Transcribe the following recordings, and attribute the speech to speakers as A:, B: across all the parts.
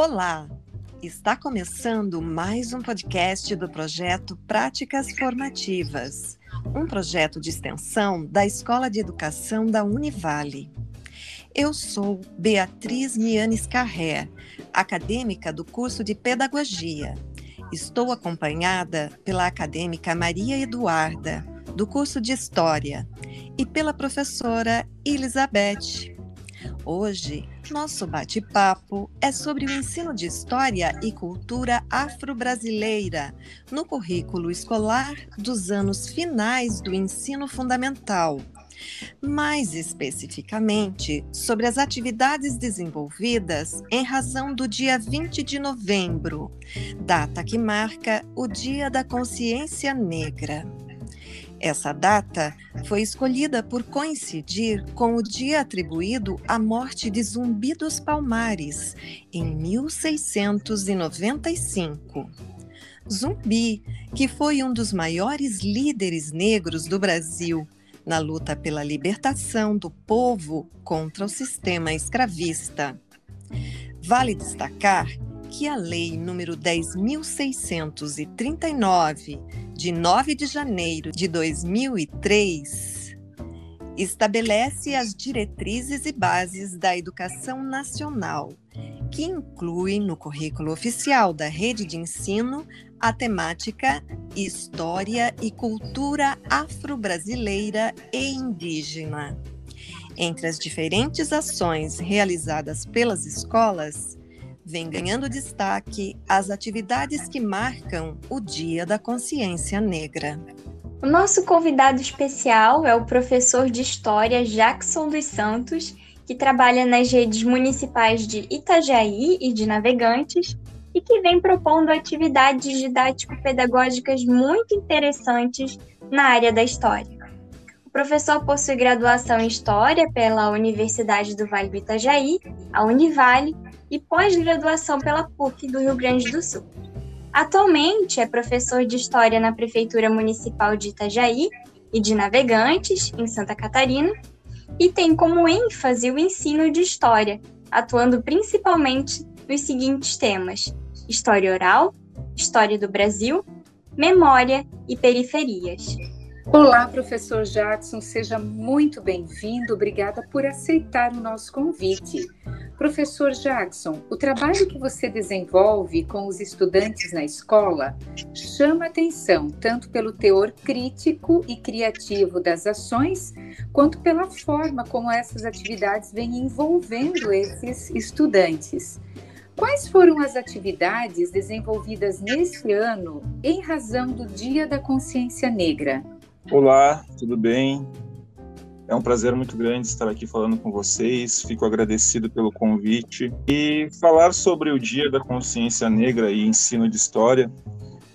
A: Olá! Está começando mais um podcast do projeto Práticas Formativas, um projeto de extensão da Escola de Educação da Univale. Eu sou Beatriz Mianes Carré, acadêmica do curso de Pedagogia. Estou acompanhada pela acadêmica Maria Eduarda, do curso de História, e pela professora Elizabeth. Hoje, nosso bate-papo é sobre o ensino de História e Cultura Afro-Brasileira no currículo escolar dos anos finais do ensino fundamental. Mais especificamente, sobre as atividades desenvolvidas em razão do dia 20 de novembro, data que marca o Dia da Consciência Negra. Essa data foi escolhida por coincidir com o dia atribuído à morte de Zumbi dos Palmares, em 1695. Zumbi, que foi um dos maiores líderes negros do Brasil na luta pela libertação do povo contra o sistema escravista. Vale destacar que a Lei número 10.639, de 9 de janeiro de 2003, estabelece as diretrizes e bases da educação nacional, que inclui no currículo oficial da rede de ensino a temática História e Cultura Afro-Brasileira e Indígena. Entre as diferentes ações realizadas pelas escolas, vem ganhando destaque as atividades que marcam o Dia da Consciência Negra.
B: O nosso convidado especial é o professor de História Jackson dos Santos, que trabalha nas redes municipais de Itajaí e de Navegantes e que vem propondo atividades didático-pedagógicas muito interessantes na área da história. O professor possui graduação em História pela Universidade do Vale do Itajaí, a Univale, e pós-graduação pela PUC do Rio Grande do Sul. Atualmente é professor de História na Prefeitura Municipal de Itajaí e de Navegantes, em Santa Catarina, e tem como ênfase o ensino de História, atuando principalmente nos seguintes temas: História oral, História do Brasil, Memória e Periferias.
C: Olá, professor Jackson, seja muito bem-vindo. Obrigada por aceitar o nosso convite. Professor Jackson, o trabalho que você desenvolve com os estudantes na escola chama atenção tanto pelo teor crítico e criativo das ações, quanto pela forma como essas atividades vêm envolvendo esses estudantes. Quais foram as atividades desenvolvidas nesse ano em razão do Dia da Consciência Negra?
D: Olá, tudo bem? É um prazer muito grande estar aqui falando com vocês. Fico agradecido pelo convite. E falar sobre o Dia da Consciência Negra e ensino de história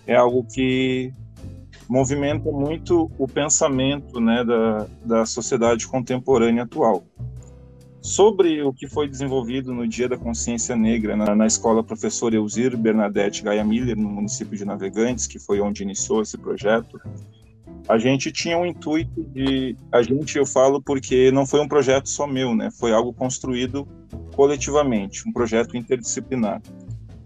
D: é algo que movimenta muito o pensamento né, da, da sociedade contemporânea atual. Sobre o que foi desenvolvido no Dia da Consciência Negra na, na escola professora Elzir Bernadette Gaia Miller, no município de Navegantes, que foi onde iniciou esse projeto, a gente tinha um intuito de. A gente, eu falo porque não foi um projeto só meu, né? Foi algo construído coletivamente, um projeto interdisciplinar.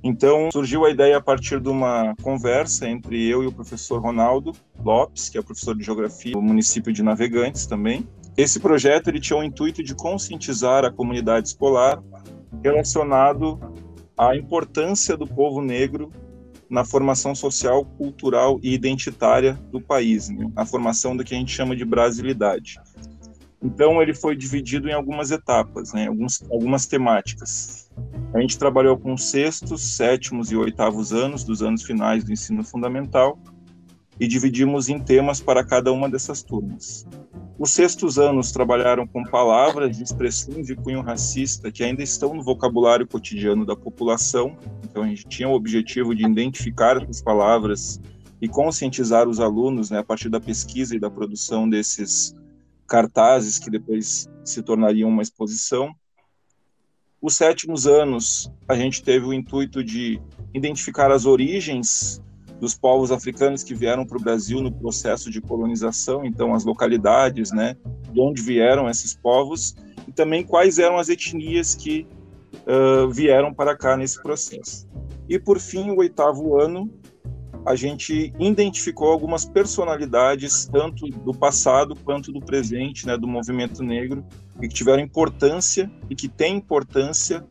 D: Então, surgiu a ideia a partir de uma conversa entre eu e o professor Ronaldo Lopes, que é professor de geografia do município de Navegantes também. Esse projeto ele tinha o intuito de conscientizar a comunidade escolar relacionado à importância do povo negro na formação social, cultural e identitária do país, né? na formação do que a gente chama de brasilidade. Então, ele foi dividido em algumas etapas, né? Alguns, algumas temáticas. A gente trabalhou com sextos, sétimos e oitavos anos, dos anos finais do ensino fundamental, e dividimos em temas para cada uma dessas turmas. Os sextos anos trabalharam com palavras e expressões de cunho racista que ainda estão no vocabulário cotidiano da população. Então, a gente tinha o objetivo de identificar essas palavras e conscientizar os alunos né, a partir da pesquisa e da produção desses cartazes que depois se tornariam uma exposição. Os sétimos anos, a gente teve o intuito de identificar as origens dos povos africanos que vieram para o Brasil no processo de colonização, então as localidades, né, de onde vieram esses povos, e também quais eram as etnias que uh, vieram para cá nesse processo. E por fim, o oitavo ano, a gente identificou algumas personalidades, tanto do passado quanto do presente, né, do movimento negro, e que tiveram importância e que têm importância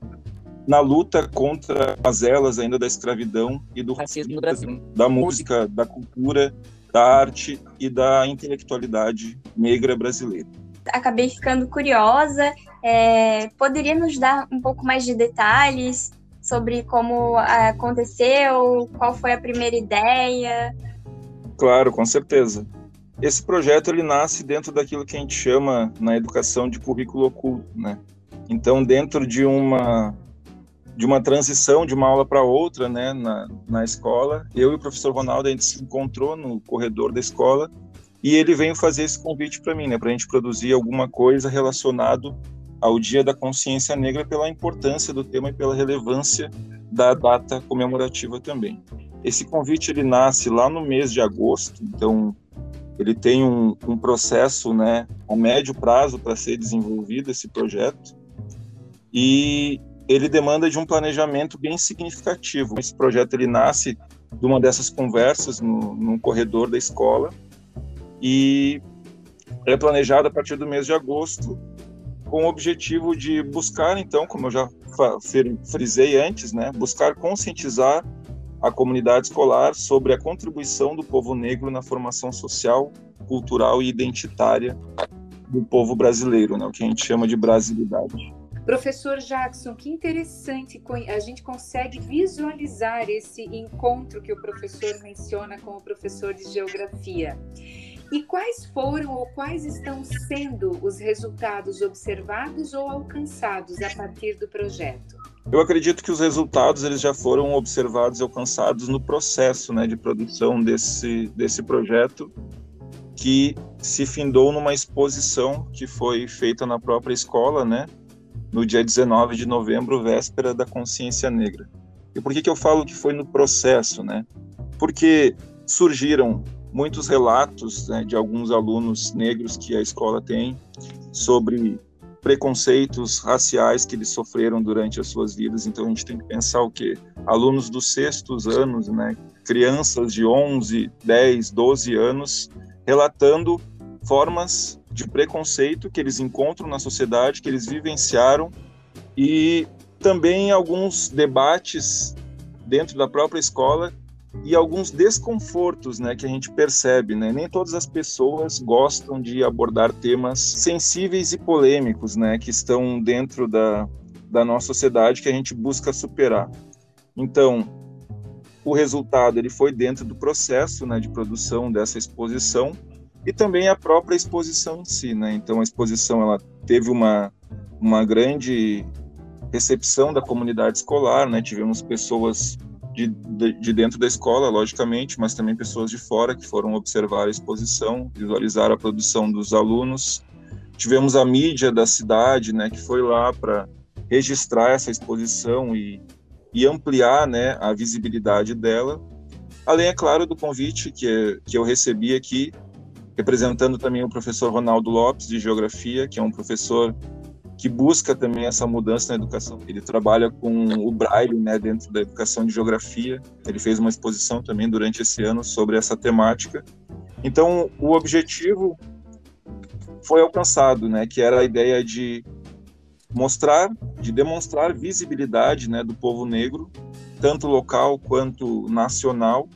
D: na luta contra as elas ainda da escravidão e do racismo no Brasil. da música, da cultura, da arte e da intelectualidade negra brasileira.
B: Acabei ficando curiosa. É, poderia nos dar um pouco mais de detalhes sobre como aconteceu, qual foi a primeira ideia?
D: Claro, com certeza. Esse projeto ele nasce dentro daquilo que a gente chama na educação de currículo oculto, né? Então, dentro de uma de uma transição de uma aula para outra, né, na, na escola, eu e o professor Ronaldo a gente se encontrou no corredor da escola e ele veio fazer esse convite para mim, né, para a gente produzir alguma coisa relacionado ao Dia da Consciência Negra pela importância do tema e pela relevância da data comemorativa também. Esse convite ele nasce lá no mês de agosto, então ele tem um, um processo, né, a médio prazo para ser desenvolvido esse projeto e ele demanda de um planejamento bem significativo. Esse projeto ele nasce de uma dessas conversas no, no corredor da escola e é planejado a partir do mês de agosto com o objetivo de buscar, então, como eu já frisei antes, né, buscar conscientizar a comunidade escolar sobre a contribuição do povo negro na formação social, cultural e identitária do povo brasileiro, né, o que a gente chama de brasilidade.
C: Professor Jackson, que interessante, a gente consegue visualizar esse encontro que o professor menciona com o professor de geografia. E quais foram ou quais estão sendo os resultados observados ou alcançados a partir do projeto?
D: Eu acredito que os resultados eles já foram observados e alcançados no processo né, de produção desse, desse projeto, que se findou numa exposição que foi feita na própria escola, né, no dia 19 de novembro, véspera da Consciência Negra. E por que, que eu falo que foi no processo, né? Porque surgiram muitos relatos né, de alguns alunos negros que a escola tem sobre preconceitos raciais que eles sofreram durante as suas vidas. Então a gente tem que pensar o quê? Alunos dos sextos anos, né? Crianças de 11, 10, 12 anos relatando formas de preconceito que eles encontram na sociedade, que eles vivenciaram e também alguns debates dentro da própria escola e alguns desconfortos, né, que a gente percebe, né? Nem todas as pessoas gostam de abordar temas sensíveis e polêmicos, né, que estão dentro da, da nossa sociedade que a gente busca superar. Então, o resultado ele foi dentro do processo, né, de produção dessa exposição e também a própria exposição em si, né? Então a exposição ela teve uma uma grande recepção da comunidade escolar, né? Tivemos pessoas de, de, de, dentro da escola, logicamente, mas também pessoas de fora que foram observar a exposição, visualizar a produção dos alunos. Tivemos a mídia da cidade, né, que foi lá para registrar essa exposição e, e ampliar, né, a visibilidade dela. Além, é claro, do convite que, que eu recebi aqui representando também o professor Ronaldo Lopes, de Geografia, que é um professor que busca também essa mudança na educação. Ele trabalha com o Braille né, dentro da educação de Geografia. Ele fez uma exposição também durante esse ano sobre essa temática. Então, o objetivo foi alcançado, né, que era a ideia de mostrar, de demonstrar visibilidade né, do povo negro, tanto local quanto nacional,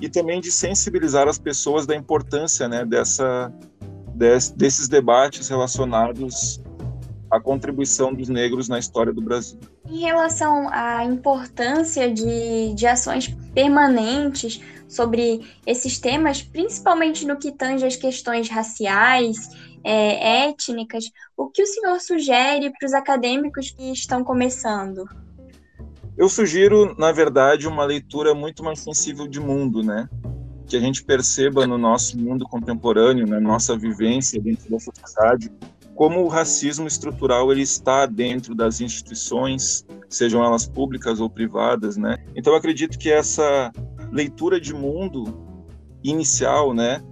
D: e também de sensibilizar as pessoas da importância né, dessa, des, desses debates relacionados à contribuição dos negros na história do Brasil.
B: Em relação à importância de, de ações permanentes sobre esses temas, principalmente no que tange as questões raciais, é, étnicas, o que o senhor sugere para os acadêmicos que estão começando?
D: Eu sugiro, na verdade, uma leitura muito mais sensível de mundo, né? Que a gente perceba no nosso mundo contemporâneo, na nossa vivência dentro da sociedade, como o racismo estrutural ele está dentro das instituições, sejam elas públicas ou privadas, né? Então eu acredito que essa leitura de mundo inicial, né,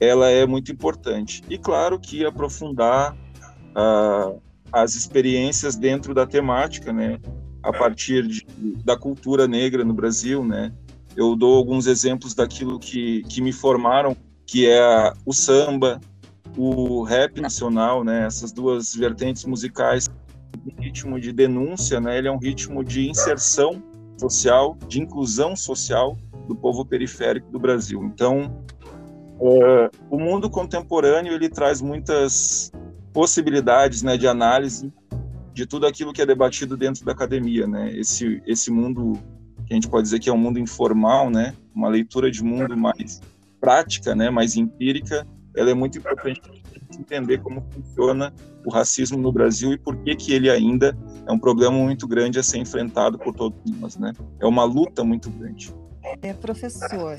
D: ela é muito importante. E claro que aprofundar uh, as experiências dentro da temática, né? A partir de, da cultura negra no Brasil, né? Eu dou alguns exemplos daquilo que, que me formaram, que é o samba, o rap nacional, né? Essas duas vertentes musicais, um ritmo de denúncia, né? Ele é um ritmo de inserção social, de inclusão social do povo periférico do Brasil. Então, é, o mundo contemporâneo ele traz muitas possibilidades, né, de análise de tudo aquilo que é debatido dentro da academia, né? Esse esse mundo que a gente pode dizer que é um mundo informal, né? Uma leitura de mundo mais prática, né? Mais empírica. Ela é muito importante entender como funciona o racismo no Brasil e por que que ele ainda é um problema muito grande a ser enfrentado por todos nós, né? É uma luta muito grande.
A: É, professor,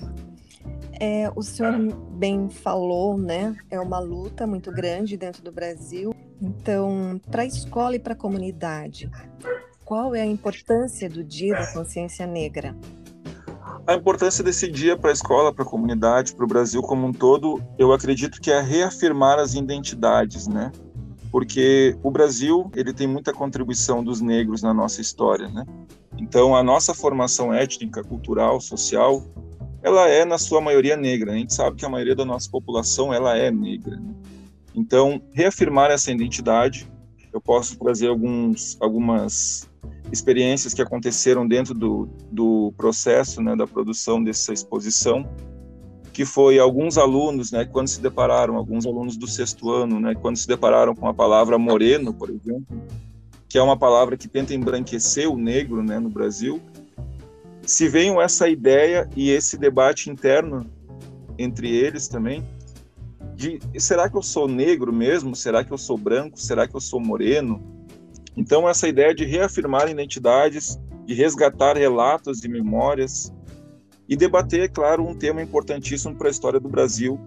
A: é, o senhor bem falou, né? É uma luta muito grande dentro do Brasil. Então, para a escola e para a comunidade, qual é a importância do Dia da Consciência Negra?
D: A importância desse dia para a escola, para a comunidade, para o Brasil como um todo, eu acredito que é reafirmar as identidades, né? Porque o Brasil, ele tem muita contribuição dos negros na nossa história, né? Então, a nossa formação étnica, cultural, social, ela é na sua maioria negra. A gente sabe que a maioria da nossa população ela é negra. Né? Então, reafirmar essa identidade, eu posso trazer alguns, algumas experiências que aconteceram dentro do, do processo né, da produção dessa exposição, que foi alguns alunos, né, quando se depararam, alguns alunos do sexto ano, né, quando se depararam com a palavra moreno, por exemplo, que é uma palavra que tenta embranquecer o negro né, no Brasil, se veio essa ideia e esse debate interno entre eles também, de será que eu sou negro mesmo? Será que eu sou branco? Será que eu sou moreno? Então, essa ideia de reafirmar identidades, de resgatar relatos e memórias e debater, é claro, um tema importantíssimo para a história do Brasil,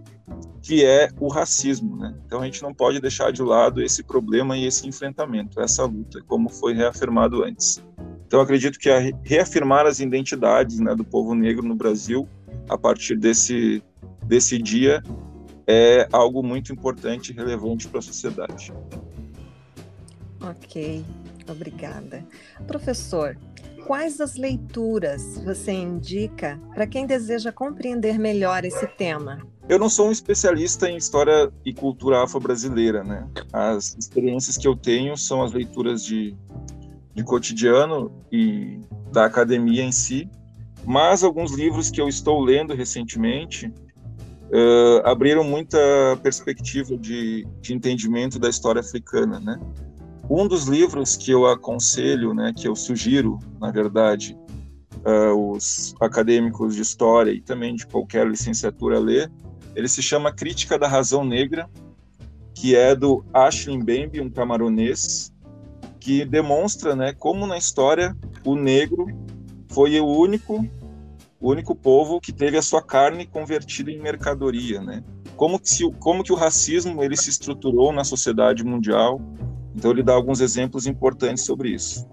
D: que é o racismo. Né? Então, a gente não pode deixar de lado esse problema e esse enfrentamento, essa luta, como foi reafirmado antes. Então, acredito que reafirmar as identidades né, do povo negro no Brasil, a partir desse, desse dia, é algo muito importante e relevante para a sociedade.
A: Ok, obrigada. Professor, quais as leituras você indica para quem deseja compreender melhor esse tema?
D: Eu não sou um especialista em história e cultura afro-brasileira, né? As experiências que eu tenho são as leituras de de cotidiano e da academia em si, mas alguns livros que eu estou lendo recentemente uh, abriram muita perspectiva de, de, entendimento da história africana, né? Um dos livros que eu aconselho, né, que eu sugiro, na verdade, uh, os acadêmicos de história e também de qualquer licenciatura ler, ele se chama Crítica da Razão Negra, que é do Ashley Mbembe, um camaronês, que demonstra, né, como na história o negro foi o único o único povo que teve a sua carne convertida em mercadoria, né? Como que, se, como que o racismo ele se estruturou na sociedade mundial? Então ele dá alguns exemplos importantes sobre isso.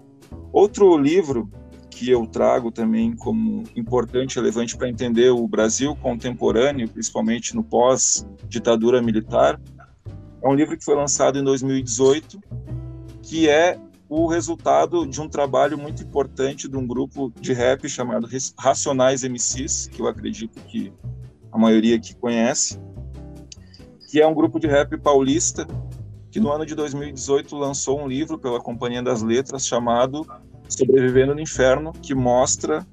D: Outro livro que eu trago também como importante relevante para entender o Brasil contemporâneo, principalmente no pós-ditadura militar, é um livro que foi lançado em 2018 que é o resultado de um trabalho muito importante de um grupo de rap chamado Racionais MCs, que eu acredito que a maioria aqui conhece, que é um grupo de rap paulista que no ano de 2018 lançou um livro pela Companhia das Letras chamado Sobrevivendo no Inferno, que mostra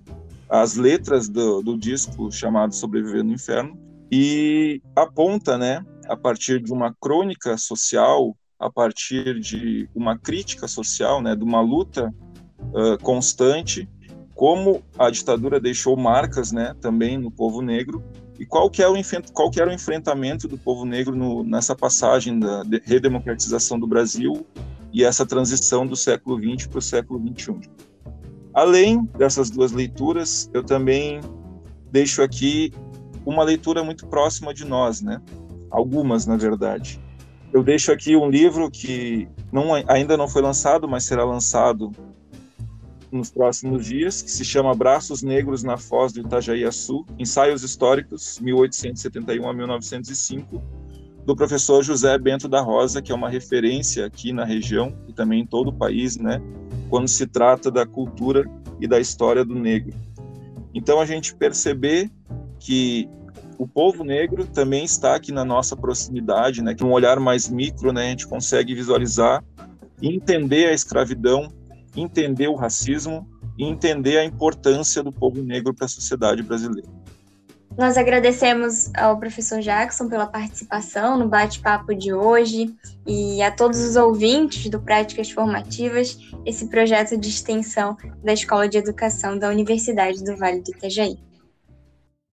D: as letras do, do disco chamado Sobrevivendo no Inferno e aponta, né, a partir de uma crônica social a partir de uma crítica social, né, de uma luta uh, constante, como a ditadura deixou marcas, né, também no povo negro e qual que, é o, qual que era o enfrentamento do povo negro no, nessa passagem da redemocratização do Brasil e essa transição do século XX para o século XXI. Além dessas duas leituras, eu também deixo aqui uma leitura muito próxima de nós, né? Algumas, na verdade. Eu deixo aqui um livro que não, ainda não foi lançado, mas será lançado nos próximos dias, que se chama Braços Negros na Foz do Itajaí Sul, Ensaios Históricos, 1871 a 1905, do professor José Bento da Rosa, que é uma referência aqui na região e também em todo o país, né, quando se trata da cultura e da história do negro. Então a gente perceber que o povo negro também está aqui na nossa proximidade, né, que um olhar mais micro, né, a gente consegue visualizar entender a escravidão, entender o racismo e entender a importância do povo negro para a sociedade brasileira.
B: Nós agradecemos ao professor Jackson pela participação no bate-papo de hoje e a todos os ouvintes do Práticas Formativas, esse projeto de extensão da Escola de Educação da Universidade do Vale do Itajaí.